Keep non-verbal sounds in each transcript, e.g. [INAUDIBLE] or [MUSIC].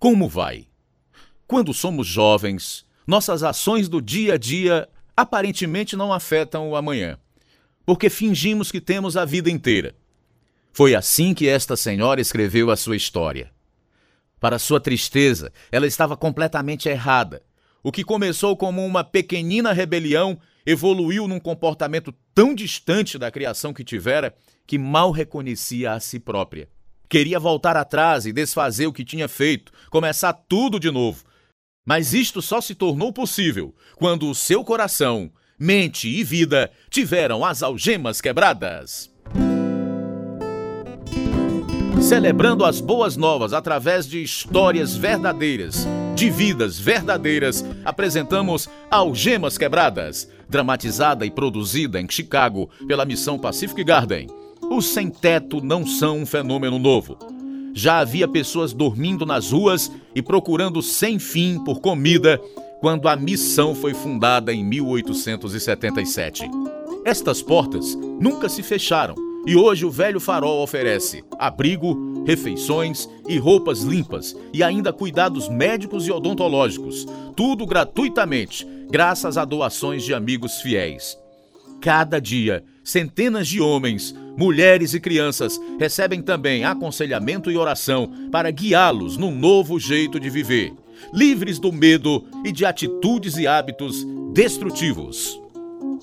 Como vai? Quando somos jovens, nossas ações do dia a dia aparentemente não afetam o amanhã, porque fingimos que temos a vida inteira. Foi assim que esta senhora escreveu a sua história. Para sua tristeza, ela estava completamente errada. O que começou como uma pequenina rebelião evoluiu num comportamento tão distante da criação que tivera que mal reconhecia a si própria. Queria voltar atrás e desfazer o que tinha feito, começar tudo de novo. Mas isto só se tornou possível quando o seu coração, mente e vida tiveram as algemas quebradas. Celebrando as boas novas através de histórias verdadeiras, de vidas verdadeiras, apresentamos Algemas Quebradas, dramatizada e produzida em Chicago pela Missão Pacific Garden. Os sem-teto não são um fenômeno novo. Já havia pessoas dormindo nas ruas e procurando sem fim por comida quando a missão foi fundada em 1877. Estas portas nunca se fecharam e hoje o velho farol oferece abrigo, refeições e roupas limpas e ainda cuidados médicos e odontológicos, tudo gratuitamente, graças a doações de amigos fiéis. Cada dia, centenas de homens, mulheres e crianças recebem também aconselhamento e oração para guiá-los num novo jeito de viver, livres do medo e de atitudes e hábitos destrutivos.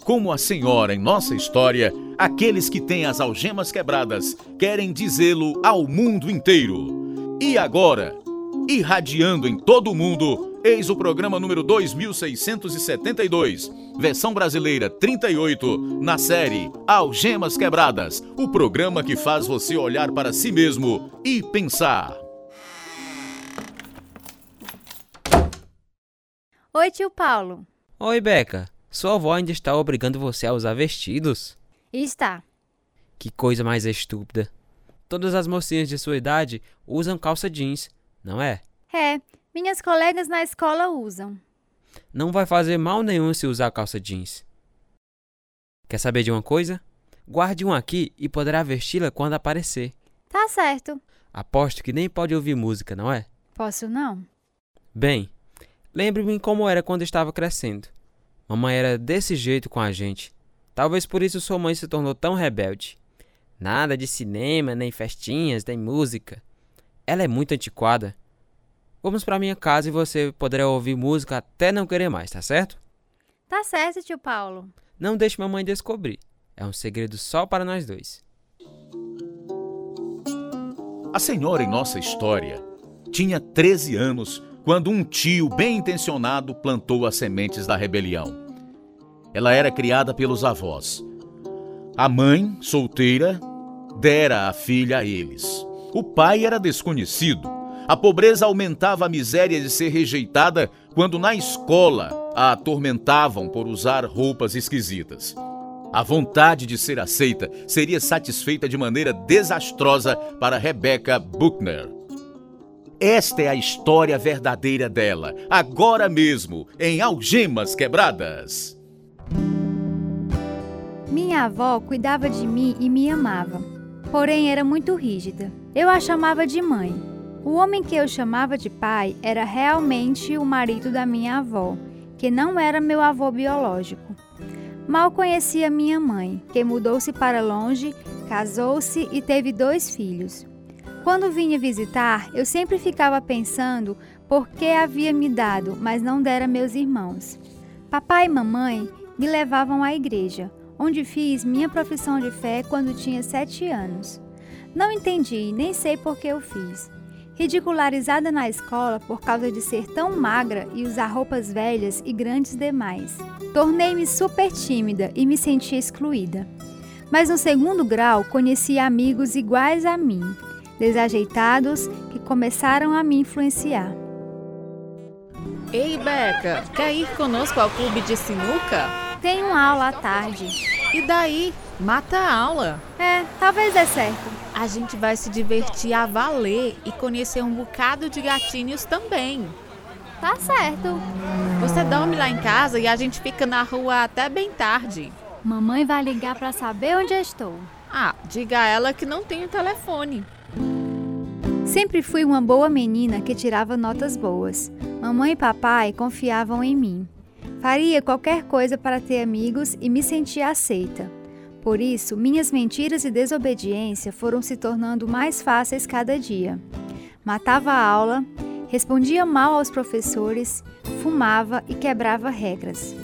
Como a senhora em nossa história, aqueles que têm as algemas quebradas querem dizê-lo ao mundo inteiro. E agora, irradiando em todo o mundo, eis o programa número 2672, versão brasileira 38, na série Algemas Quebradas, o programa que faz você olhar para si mesmo e pensar. Oi, tio Paulo. Oi, Beca. Sua avó ainda está obrigando você a usar vestidos? Está. Que coisa mais estúpida. Todas as mocinhas de sua idade usam calça jeans, não é? É, minhas colegas na escola usam. Não vai fazer mal nenhum se usar calça jeans. Quer saber de uma coisa? Guarde um aqui e poderá vesti-la quando aparecer. Tá certo. Aposto que nem pode ouvir música, não é? Posso não. Bem, lembre-me como era quando estava crescendo. Mamãe era desse jeito com a gente. Talvez por isso sua mãe se tornou tão rebelde. Nada de cinema, nem festinhas, nem música. Ela é muito antiquada. Vamos para minha casa e você poderá ouvir música até não querer mais, tá certo? Tá certo, tio Paulo. Não deixe mamãe descobrir. É um segredo só para nós dois. A senhora em nossa história tinha 13 anos quando um tio bem intencionado plantou as sementes da rebelião. Ela era criada pelos avós. A mãe, solteira, dera a filha a eles. O pai era desconhecido. A pobreza aumentava a miséria de ser rejeitada quando na escola a atormentavam por usar roupas esquisitas. A vontade de ser aceita seria satisfeita de maneira desastrosa para Rebecca Buckner. Esta é a história verdadeira dela, agora mesmo, em Algemas Quebradas. Minha avó cuidava de mim e me amava, porém era muito rígida. Eu a chamava de mãe. O homem que eu chamava de pai era realmente o marido da minha avó, que não era meu avô biológico. Mal conhecia minha mãe, que mudou-se para longe, casou-se e teve dois filhos. Quando vinha visitar, eu sempre ficava pensando por que havia me dado, mas não dera meus irmãos. Papai e mamãe me levavam à igreja, onde fiz minha profissão de fé quando tinha sete anos. Não entendi, nem sei por que eu fiz. Ridicularizada na escola por causa de ser tão magra e usar roupas velhas e grandes demais. Tornei-me super tímida e me senti excluída. Mas no segundo grau conheci amigos iguais a mim, desajeitados que começaram a me influenciar. Ei, Beca, quer ir conosco ao clube de sinuca? Tenho aula à tarde. E daí? Mata a aula. É, talvez dê certo. A gente vai se divertir a valer e conhecer um bocado de gatinhos também. Tá certo. Você dorme lá em casa e a gente fica na rua até bem tarde. Mamãe vai ligar para saber onde eu estou. Ah, diga a ela que não tenho telefone. Sempre fui uma boa menina que tirava notas boas. Mamãe e papai confiavam em mim. Faria qualquer coisa para ter amigos e me sentia aceita. Por isso, minhas mentiras e desobediência foram se tornando mais fáceis cada dia. Matava a aula, respondia mal aos professores, fumava e quebrava regras.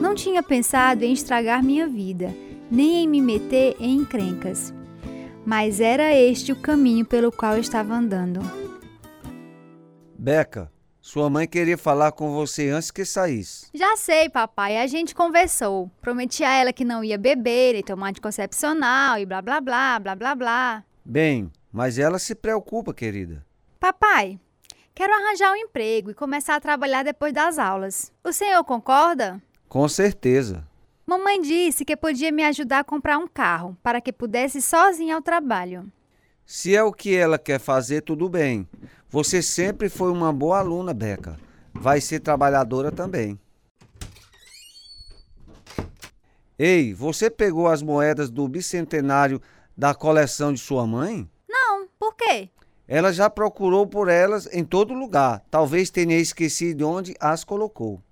Não tinha pensado em estragar minha vida, nem em me meter em encrencas. Mas era este o caminho pelo qual estava andando. Beca, sua mãe queria falar com você antes que saísse. Já sei, papai. A gente conversou. Prometi a ela que não ia beber e tomar anticoncepcional e blá blá blá, blá blá blá. Bem, mas ela se preocupa, querida. Papai, quero arranjar um emprego e começar a trabalhar depois das aulas. O senhor concorda? Com certeza. Mamãe disse que podia me ajudar a comprar um carro para que pudesse ir sozinha ao trabalho. Se é o que ela quer fazer, tudo bem. Você sempre foi uma boa aluna, Beca. Vai ser trabalhadora também. Ei, você pegou as moedas do bicentenário da coleção de sua mãe? Não, por quê? Ela já procurou por elas em todo lugar. Talvez tenha esquecido onde as colocou.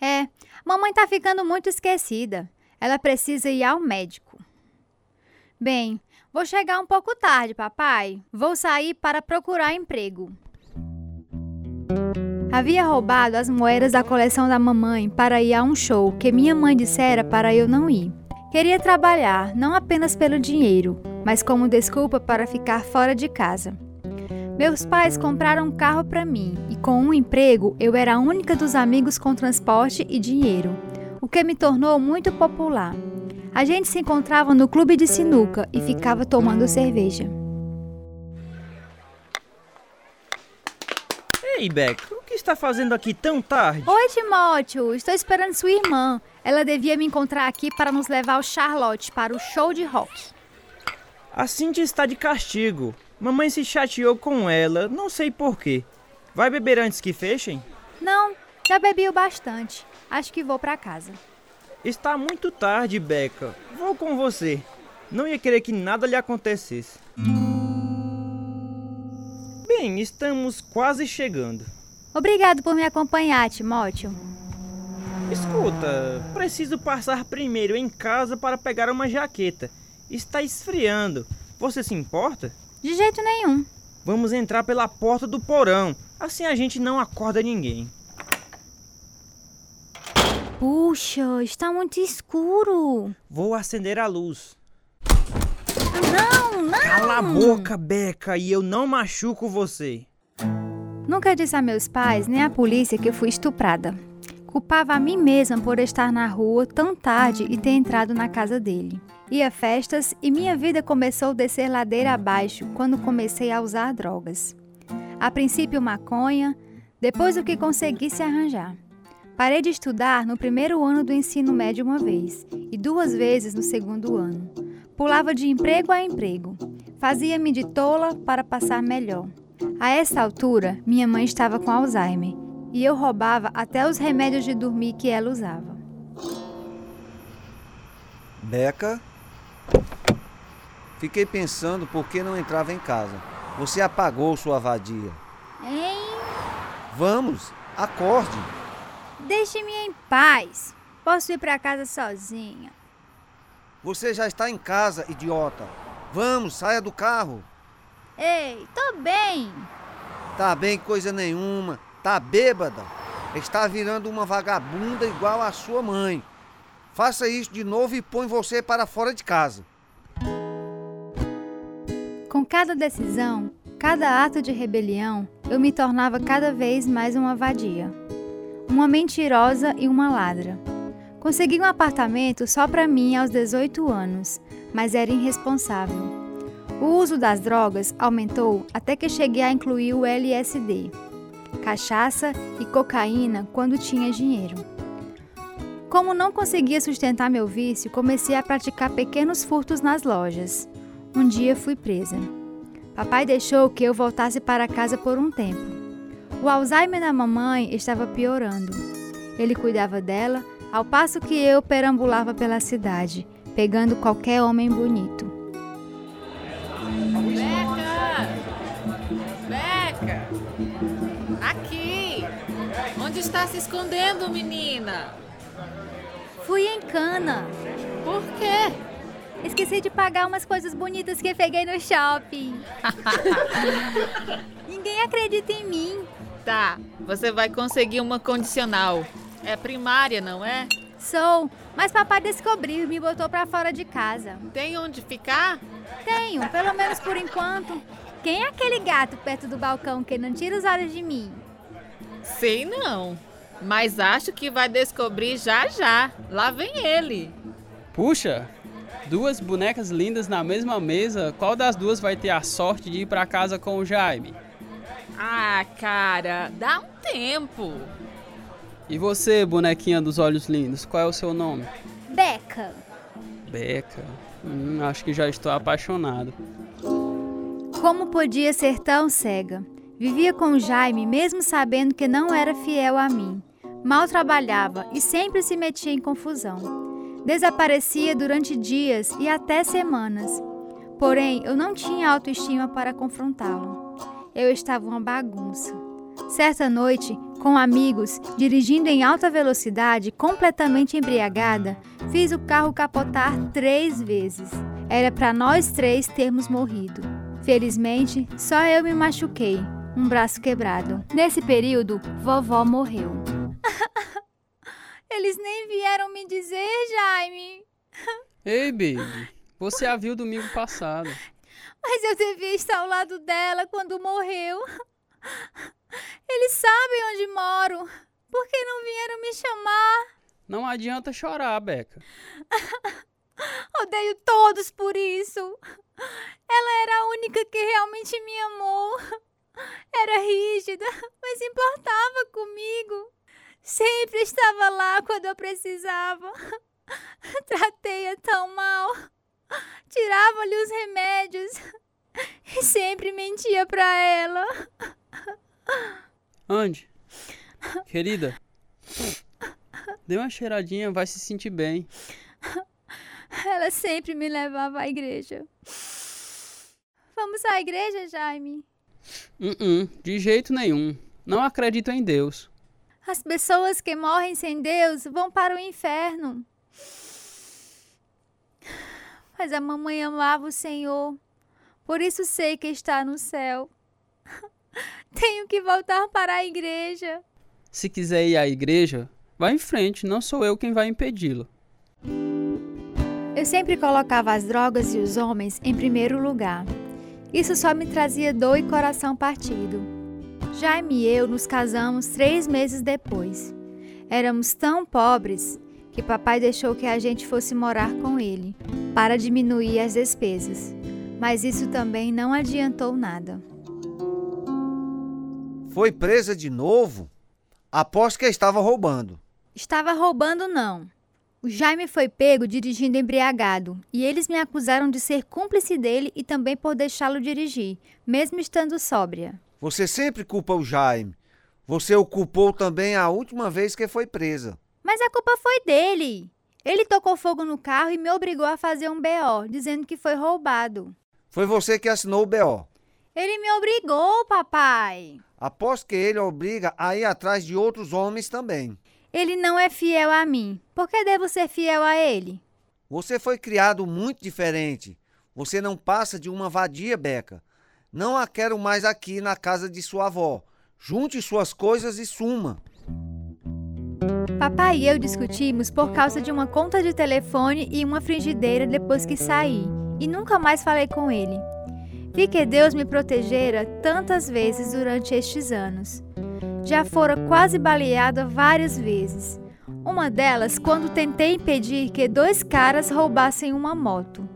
É, mamãe tá ficando muito esquecida. Ela precisa ir ao médico. Bem, Vou chegar um pouco tarde, papai. Vou sair para procurar emprego. Havia roubado as moedas da coleção da mamãe para ir a um show que minha mãe dissera para eu não ir. Queria trabalhar, não apenas pelo dinheiro, mas como desculpa para ficar fora de casa. Meus pais compraram um carro para mim e, com um emprego, eu era a única dos amigos com transporte e dinheiro, o que me tornou muito popular. A gente se encontrava no clube de sinuca e ficava tomando cerveja. Ei, Beck, o que está fazendo aqui tão tarde? Oi, Timóteo. Estou esperando sua irmã. Ela devia me encontrar aqui para nos levar ao Charlotte para o show de rock. A Cindy está de castigo. Mamãe se chateou com ela, não sei porquê. Vai beber antes que fechem? Não, já bebi o bastante. Acho que vou para casa. Está muito tarde, Beca. Vou com você. Não ia querer que nada lhe acontecesse. Bem, estamos quase chegando. Obrigado por me acompanhar, Timóteo. Escuta, preciso passar primeiro em casa para pegar uma jaqueta. Está esfriando. Você se importa? De jeito nenhum. Vamos entrar pela porta do porão. Assim a gente não acorda ninguém. Puxa, está muito escuro. Vou acender a luz. Não, não! Cala a boca, Beca, e eu não machuco você. Nunca disse a meus pais nem à polícia que eu fui estuprada. Culpava a mim mesma por estar na rua tão tarde e ter entrado na casa dele. Ia a festas e minha vida começou a descer ladeira abaixo quando comecei a usar drogas. A princípio maconha, depois o que conseguisse arranjar. Parei de estudar no primeiro ano do ensino médio uma vez e duas vezes no segundo ano. Pulava de emprego a emprego. Fazia-me de tola para passar melhor. A essa altura, minha mãe estava com Alzheimer e eu roubava até os remédios de dormir que ela usava. Beca, fiquei pensando por que não entrava em casa. Você apagou sua vadia. Hein? Vamos, acorde. Deixe-me em paz. Posso ir para casa sozinha. Você já está em casa, idiota. Vamos, saia do carro. Ei, tô bem. Tá bem coisa nenhuma. Tá bêbada. Está virando uma vagabunda igual a sua mãe. Faça isso de novo e põe você para fora de casa. Com cada decisão, cada ato de rebelião, eu me tornava cada vez mais uma vadia uma mentirosa e uma ladra. Consegui um apartamento só para mim aos 18 anos, mas era irresponsável. O uso das drogas aumentou até que cheguei a incluir o LSD, cachaça e cocaína quando tinha dinheiro. Como não conseguia sustentar meu vício, comecei a praticar pequenos furtos nas lojas. Um dia fui presa. Papai deixou que eu voltasse para casa por um tempo. O Alzheimer da mamãe estava piorando. Ele cuidava dela, ao passo que eu perambulava pela cidade, pegando qualquer homem bonito. Beca! Aqui! Onde está se escondendo, menina? Fui em cana. Por quê? Esqueci de pagar umas coisas bonitas que peguei no shopping. [LAUGHS] Ninguém acredita em mim. Tá, você vai conseguir uma condicional. É primária, não é? Sou, mas papai descobriu e me botou pra fora de casa. Tem onde ficar? Tenho, pelo menos por enquanto. Quem é aquele gato perto do balcão que não tira os olhos de mim? Sei não. Mas acho que vai descobrir já já. Lá vem ele. Puxa, duas bonecas lindas na mesma mesa. Qual das duas vai ter a sorte de ir pra casa com o Jaime? Ah, cara, dá um tempo. E você, bonequinha dos olhos lindos, qual é o seu nome? Beca. Beca. Hum, acho que já estou apaixonado. Como podia ser tão cega? Vivia com Jaime mesmo sabendo que não era fiel a mim. Mal trabalhava e sempre se metia em confusão. Desaparecia durante dias e até semanas. Porém, eu não tinha autoestima para confrontá-lo. Eu estava uma bagunça. Certa noite, com amigos, dirigindo em alta velocidade, completamente embriagada, fiz o carro capotar três vezes. Era para nós três termos morrido. Felizmente, só eu me machuquei, um braço quebrado. Nesse período, vovó morreu. [LAUGHS] Eles nem vieram me dizer, Jaime. Ei, baby, você a viu domingo passado. Mas eu devia estar ao lado dela quando morreu. Eles sabem onde moro. Por que não vieram me chamar? Não adianta chorar, Beca. [LAUGHS] Odeio todos por isso. Ela era a única que realmente me amou. Era rígida, mas importava comigo. Sempre estava lá quando eu precisava. Tratei-a tão mal. [LAUGHS] Tirava-lhe os remédios [LAUGHS] e sempre mentia para ela. Ande. Querida. Dê uma cheiradinha, vai se sentir bem. Ela sempre me levava à igreja. Vamos à igreja, Jaime? Uh -uh, de jeito nenhum. Não acredito em Deus. As pessoas que morrem sem Deus vão para o inferno. Mas a mamãe amava o Senhor, por isso sei que está no céu. [LAUGHS] Tenho que voltar para a igreja. Se quiser ir à igreja, vá em frente, não sou eu quem vai impedi-lo. Eu sempre colocava as drogas e os homens em primeiro lugar. Isso só me trazia dor e coração partido. Jaime e eu nos casamos três meses depois. Éramos tão pobres que papai deixou que a gente fosse morar com ele, para diminuir as despesas. Mas isso também não adiantou nada. Foi presa de novo? Aposto que estava roubando. Estava roubando, não. O Jaime foi pego dirigindo embriagado e eles me acusaram de ser cúmplice dele e também por deixá-lo dirigir, mesmo estando sóbria. Você sempre culpa o Jaime. Você o culpou também a última vez que foi presa. Mas a culpa foi dele. Ele tocou fogo no carro e me obrigou a fazer um BO, dizendo que foi roubado. Foi você que assinou o BO. Ele me obrigou, papai. Aposto que ele obriga a ir atrás de outros homens também. Ele não é fiel a mim. Por que devo ser fiel a ele? Você foi criado muito diferente. Você não passa de uma vadia, Beca. Não a quero mais aqui na casa de sua avó. Junte suas coisas e suma. Papai e eu discutimos por causa de uma conta de telefone e uma frigideira depois que saí, e nunca mais falei com ele. Vi que Deus me protegera tantas vezes durante estes anos. Já fora quase baleada várias vezes. Uma delas quando tentei impedir que dois caras roubassem uma moto.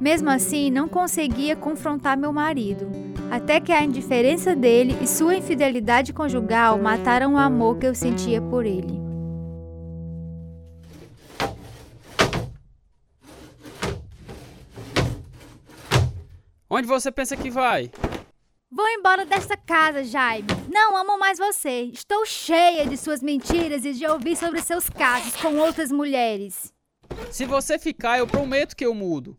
Mesmo assim, não conseguia confrontar meu marido, até que a indiferença dele e sua infidelidade conjugal mataram o amor que eu sentia por ele. Onde você pensa que vai? Vou embora desta casa, Jaime. Não amo mais você. Estou cheia de suas mentiras e de ouvir sobre seus casos com outras mulheres. Se você ficar, eu prometo que eu mudo.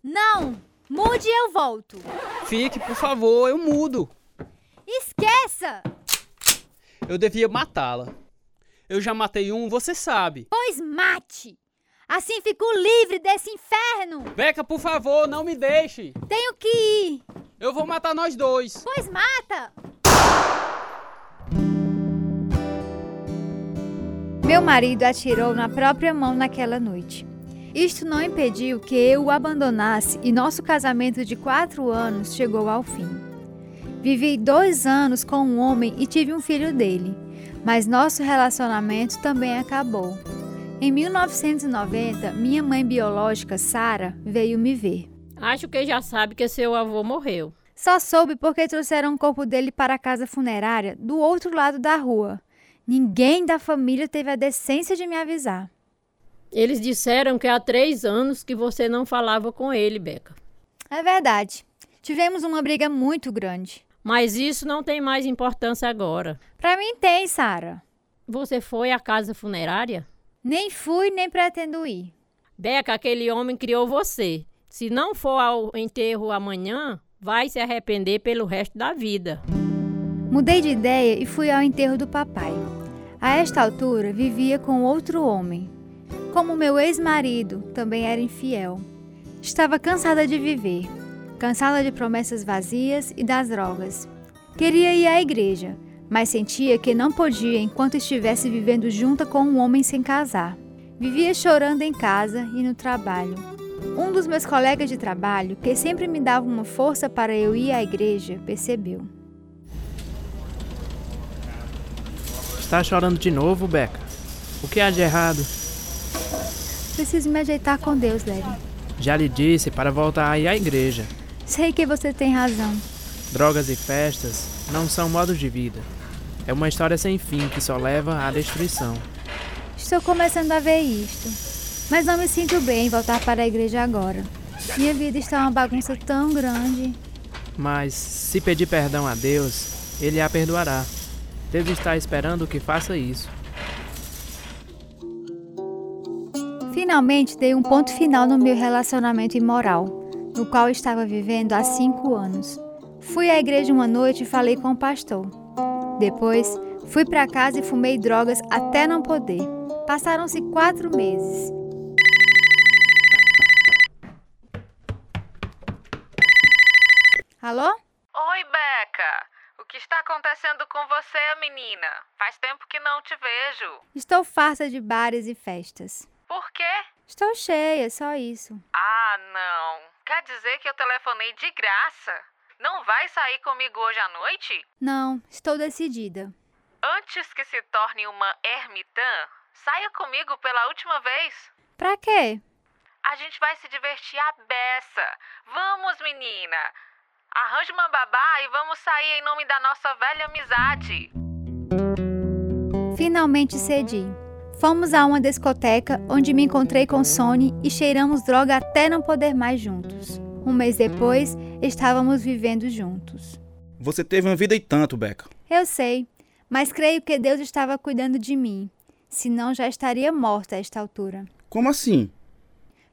Não! Mude e eu volto. Fique, por favor, eu mudo. Esqueça! Eu devia matá-la. Eu já matei um, você sabe. Pois mate! Assim fico livre desse inferno! Beca, por favor, não me deixe. Tenho que ir! Eu vou matar nós dois. Pois mata! Meu marido atirou na própria mão naquela noite. Isto não impediu que eu o abandonasse e nosso casamento de quatro anos chegou ao fim. Vivi dois anos com um homem e tive um filho dele, mas nosso relacionamento também acabou. Em 1990, minha mãe biológica, Sara, veio me ver. Acho que já sabe que seu avô morreu. Só soube porque trouxeram o corpo dele para a casa funerária do outro lado da rua. Ninguém da família teve a decência de me avisar. Eles disseram que há três anos que você não falava com ele, Beca. É verdade. Tivemos uma briga muito grande. Mas isso não tem mais importância agora. Pra mim tem, Sara. Você foi à casa funerária? Nem fui, nem pretendo ir. Beca, aquele homem criou você. Se não for ao enterro amanhã, vai se arrepender pelo resto da vida. Mudei de ideia e fui ao enterro do papai. A esta altura, vivia com outro homem. Como meu ex-marido também era infiel. Estava cansada de viver, cansada de promessas vazias e das drogas. Queria ir à igreja, mas sentia que não podia enquanto estivesse vivendo junta com um homem sem casar. Vivia chorando em casa e no trabalho. Um dos meus colegas de trabalho, que sempre me dava uma força para eu ir à igreja, percebeu. Está chorando de novo, Beca? O que há de errado? Preciso me ajeitar com Deus, Larry. Já lhe disse para voltar a ir à igreja. Sei que você tem razão. Drogas e festas não são modos de vida. É uma história sem fim que só leva à destruição. Estou começando a ver isto. Mas não me sinto bem em voltar para a igreja agora. Minha vida está uma bagunça tão grande. Mas se pedir perdão a Deus, Ele a perdoará. Deus está esperando que faça isso. Finalmente dei um ponto final no meu relacionamento imoral, no qual estava vivendo há cinco anos. Fui à igreja uma noite e falei com o pastor. Depois, fui para casa e fumei drogas até não poder. Passaram-se quatro meses. Alô? Oi, Beca. O que está acontecendo com você, menina? Faz tempo que não te vejo. Estou farta de bares e festas. Por quê? Estou cheia, só isso. Ah, não. Quer dizer que eu telefonei de graça? Não vai sair comigo hoje à noite? Não, estou decidida. Antes que se torne uma ermitã, saia comigo pela última vez. Pra quê? A gente vai se divertir à beça. Vamos, menina. Arranje uma babá e vamos sair em nome da nossa velha amizade. Finalmente cedi. Fomos a uma discoteca onde me encontrei com Sony e cheiramos droga até não poder mais juntos. Um mês depois, estávamos vivendo juntos. Você teve uma vida e tanto, Beca. Eu sei, mas creio que Deus estava cuidando de mim, senão já estaria morta a esta altura. Como assim?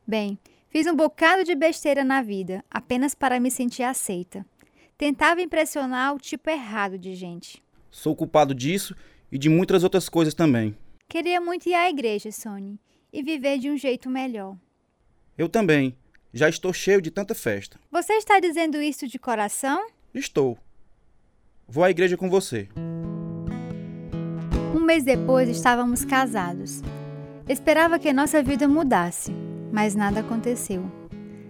Bem, fiz um bocado de besteira na vida, apenas para me sentir aceita. Tentava impressionar o tipo errado de gente. Sou culpado disso e de muitas outras coisas também. Queria muito ir à igreja, Sony, e viver de um jeito melhor. Eu também. Já estou cheio de tanta festa. Você está dizendo isso de coração? Estou. Vou à igreja com você. Um mês depois estávamos casados. Esperava que nossa vida mudasse, mas nada aconteceu.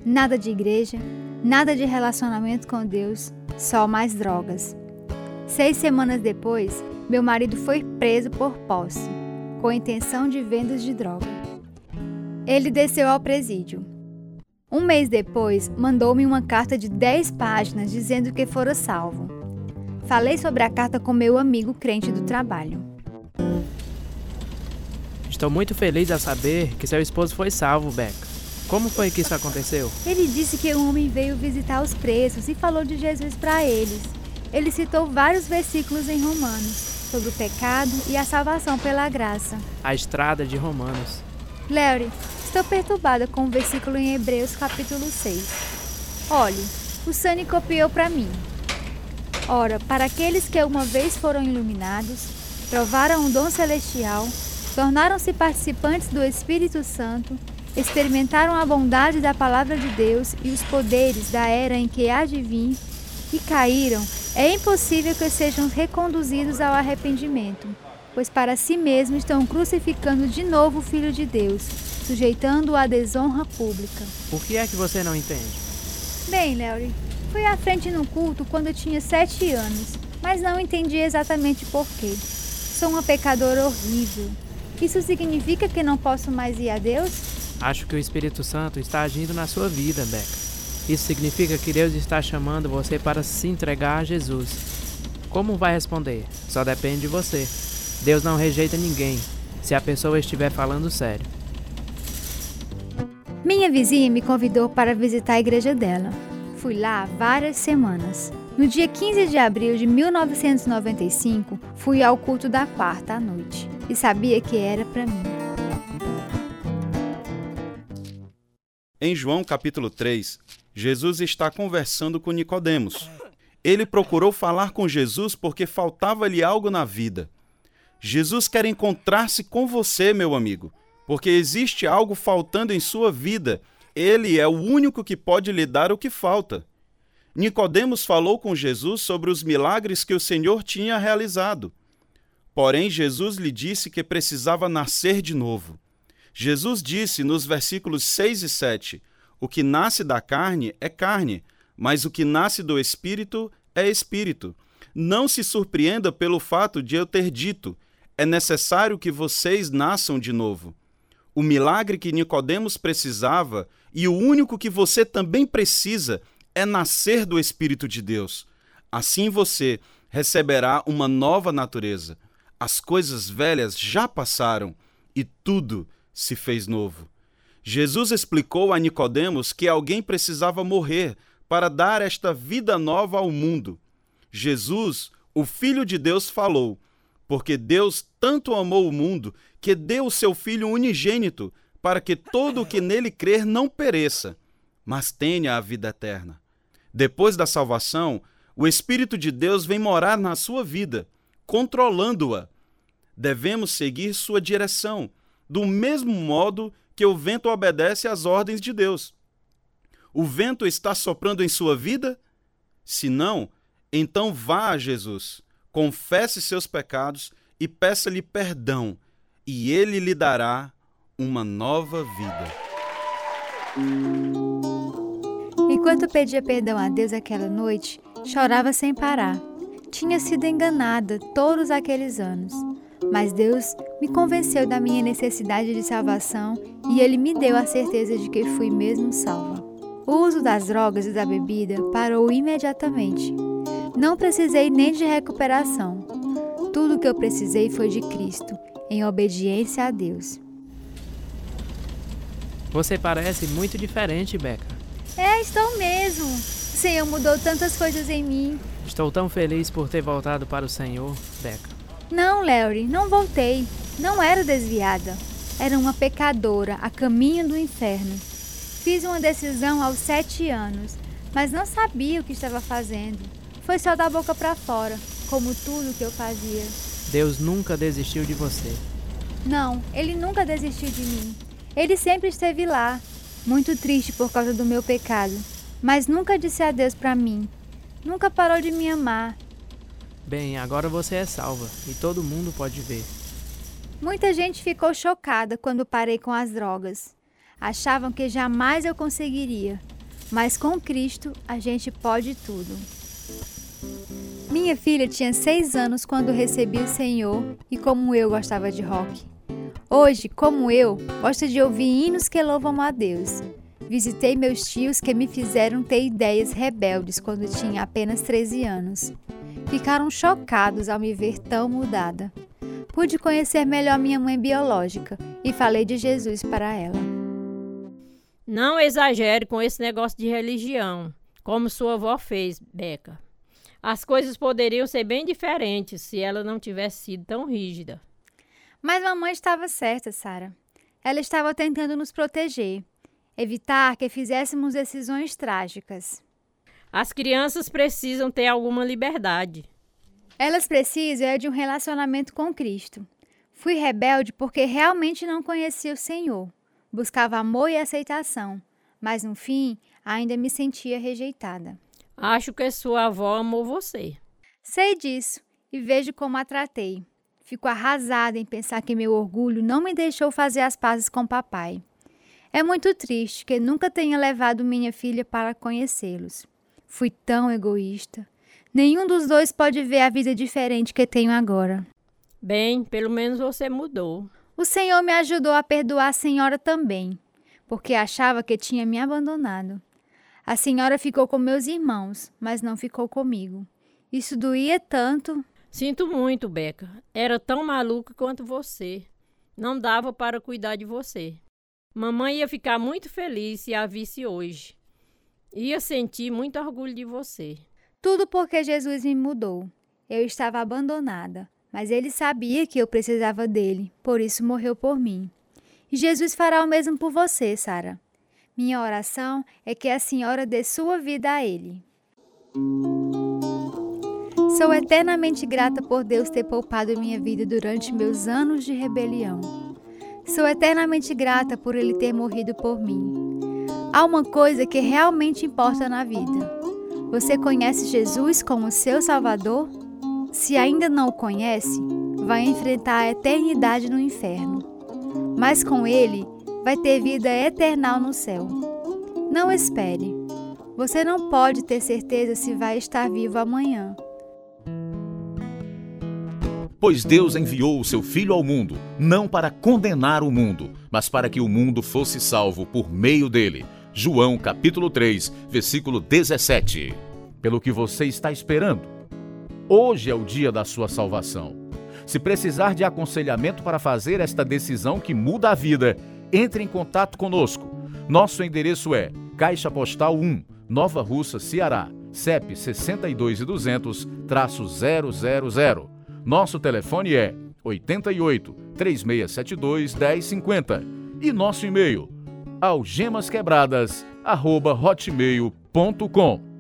Nada de igreja, nada de relacionamento com Deus, só mais drogas. Seis semanas depois, meu marido foi preso por posse, com intenção de vendas de droga. Ele desceu ao presídio. Um mês depois, mandou-me uma carta de 10 páginas dizendo que fora salvo. Falei sobre a carta com meu amigo crente do trabalho. Estou muito feliz a saber que seu esposo foi salvo, Beca. Como foi que isso aconteceu? Ele disse que um homem veio visitar os presos e falou de Jesus para eles. Ele citou vários versículos em Romanos sobre o pecado e a salvação pela graça. A estrada de Romanos. Larry, estou perturbada com o versículo em Hebreus capítulo 6. Olhe, o Sunny copiou para mim. Ora, para aqueles que uma vez foram iluminados, provaram o dom celestial, tornaram-se participantes do Espírito Santo, experimentaram a bondade da palavra de Deus e os poderes da era em que há de vir e caíram, é impossível que sejam reconduzidos ao arrependimento, pois para si mesmos estão crucificando de novo o Filho de Deus, sujeitando-o à desonra pública. Por que é que você não entende? Bem, Larry, fui à frente no culto quando eu tinha sete anos, mas não entendi exatamente porquê. Sou uma pecadora horrível. Isso significa que não posso mais ir a Deus? Acho que o Espírito Santo está agindo na sua vida, Becca. Isso significa que Deus está chamando você para se entregar a Jesus. Como vai responder? Só depende de você. Deus não rejeita ninguém, se a pessoa estiver falando sério. Minha vizinha me convidou para visitar a igreja dela. Fui lá várias semanas. No dia 15 de abril de 1995, fui ao culto da quarta à noite e sabia que era para mim. Em João capítulo 3, Jesus está conversando com Nicodemos. Ele procurou falar com Jesus porque faltava-lhe algo na vida. Jesus quer encontrar-se com você, meu amigo, porque existe algo faltando em sua vida. Ele é o único que pode lhe dar o que falta. Nicodemos falou com Jesus sobre os milagres que o Senhor tinha realizado. Porém, Jesus lhe disse que precisava nascer de novo. Jesus disse nos versículos 6 e 7: O que nasce da carne é carne, mas o que nasce do espírito é espírito. Não se surpreenda pelo fato de eu ter dito: é necessário que vocês nasçam de novo. O milagre que Nicodemos precisava e o único que você também precisa é nascer do Espírito de Deus. Assim você receberá uma nova natureza. As coisas velhas já passaram e tudo se fez novo. Jesus explicou a Nicodemos que alguém precisava morrer para dar esta vida nova ao mundo. Jesus, o Filho de Deus, falou: Porque Deus tanto amou o mundo que deu o seu Filho unigênito para que todo o que nele crer não pereça, mas tenha a vida eterna. Depois da salvação, o Espírito de Deus vem morar na sua vida, controlando-a. Devemos seguir sua direção, do mesmo modo que o vento obedece às ordens de Deus. O vento está soprando em sua vida? Se não, então vá a Jesus, confesse seus pecados e peça-lhe perdão, e ele lhe dará uma nova vida. Enquanto pedia perdão a Deus aquela noite, chorava sem parar. Tinha sido enganada todos aqueles anos, mas Deus me convenceu da minha necessidade de salvação e Ele me deu a certeza de que fui mesmo salva. O uso das drogas e da bebida parou imediatamente. Não precisei nem de recuperação. Tudo o que eu precisei foi de Cristo, em obediência a Deus. Você parece muito diferente, Becca. É, estou mesmo. O Senhor mudou tantas coisas em mim. Estou tão feliz por ter voltado para o Senhor, Becca. Não, Larry, não voltei. Não era desviada. Era uma pecadora a caminho do inferno. Fiz uma decisão aos sete anos, mas não sabia o que estava fazendo. Foi só da boca para fora, como tudo que eu fazia. Deus nunca desistiu de você. Não, ele nunca desistiu de mim. Ele sempre esteve lá, muito triste por causa do meu pecado, mas nunca disse adeus para mim. Nunca parou de me amar. Bem, agora você é salva e todo mundo pode ver. Muita gente ficou chocada quando parei com as drogas. Achavam que jamais eu conseguiria, mas com Cristo a gente pode tudo. Minha filha tinha seis anos quando recebi o Senhor e, como eu, gostava de rock. Hoje, como eu, gosto de ouvir hinos que louvam a Deus. Visitei meus tios que me fizeram ter ideias rebeldes quando tinha apenas 13 anos. Ficaram chocados ao me ver tão mudada. Pude conhecer melhor minha mãe biológica e falei de Jesus para ela. Não exagere com esse negócio de religião, como sua avó fez, Beca. As coisas poderiam ser bem diferentes se ela não tivesse sido tão rígida. Mas mamãe estava certa, Sara. Ela estava tentando nos proteger, evitar que fizéssemos decisões trágicas. As crianças precisam ter alguma liberdade. Elas precisam é de um relacionamento com Cristo. Fui rebelde porque realmente não conhecia o Senhor. Buscava amor e aceitação, mas no fim ainda me sentia rejeitada. Acho que sua avó amou você. Sei disso e vejo como a tratei. Fico arrasada em pensar que meu orgulho não me deixou fazer as pazes com papai. É muito triste que nunca tenha levado minha filha para conhecê-los. Fui tão egoísta. Nenhum dos dois pode ver a vida diferente que tenho agora. Bem, pelo menos você mudou. O Senhor me ajudou a perdoar a senhora também, porque achava que tinha me abandonado. A senhora ficou com meus irmãos, mas não ficou comigo. Isso doía tanto. Sinto muito, Beca. Era tão maluca quanto você. Não dava para cuidar de você. Mamãe ia ficar muito feliz se a visse hoje. Ia sentir muito orgulho de você. Tudo porque Jesus me mudou. Eu estava abandonada, mas ele sabia que eu precisava dele, por isso morreu por mim. E Jesus fará o mesmo por você, Sara. Minha oração é que a senhora dê sua vida a Ele. Sou eternamente grata por Deus ter poupado minha vida durante meus anos de rebelião. Sou eternamente grata por Ele ter morrido por mim. Há uma coisa que realmente importa na vida. Você conhece Jesus como seu Salvador? Se ainda não o conhece, vai enfrentar a eternidade no inferno. Mas com Ele, vai ter vida eterna no céu. Não espere. Você não pode ter certeza se vai estar vivo amanhã. Pois Deus enviou o seu Filho ao mundo, não para condenar o mundo, mas para que o mundo fosse salvo por meio dele. João capítulo 3, versículo 17. Pelo que você está esperando. Hoje é o dia da sua salvação. Se precisar de aconselhamento para fazer esta decisão que muda a vida, entre em contato conosco. Nosso endereço é Caixa Postal 1, Nova Russa, Ceará, CEP 62200-000. Nosso telefone é 88 3672 1050 e nosso e-mail algemasquebradas@hotmail.com.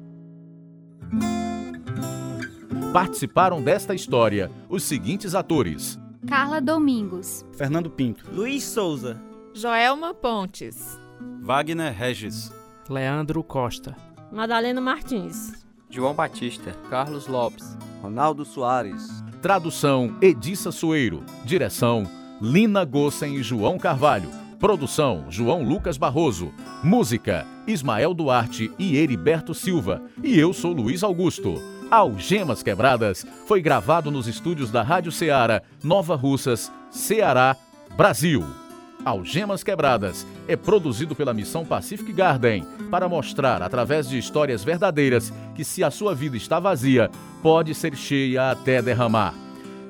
Participaram desta história os seguintes atores: Carla Domingos, Fernando Pinto, Luiz Souza, Joelma Pontes, Wagner Regis, Leandro Costa, Madalena Martins, João Batista, Carlos Lopes, Ronaldo Soares. Tradução Edissa Soeiro. Direção Lina Gossen e João Carvalho. Produção João Lucas Barroso. Música Ismael Duarte e Heriberto Silva. E eu sou Luiz Augusto. Algemas Quebradas foi gravado nos estúdios da Rádio Ceará, Nova Russas, Ceará, Brasil. Algemas Quebradas é produzido pela Missão Pacific Garden para mostrar, através de histórias verdadeiras, que se a sua vida está vazia, pode ser cheia até derramar.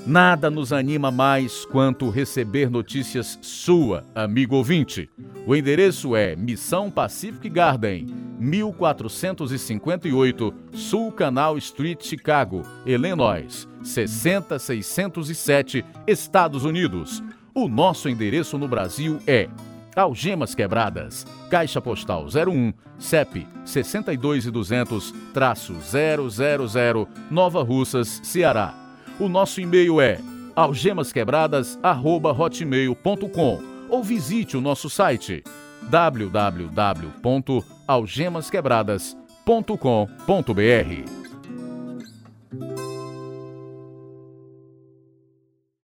Nada nos anima mais quanto receber notícias sua, amigo ouvinte. O endereço é Missão Pacific Garden, 1458 Sul Canal Street, Chicago, Illinois, 60607, Estados Unidos. O nosso endereço no Brasil é Algemas Quebradas, Caixa Postal 01, CEP 62200-000, Nova Russas, Ceará. O nosso e-mail é algemasquebradas@hotmail.com ou visite o nosso site www.algemasquebradas.com.br.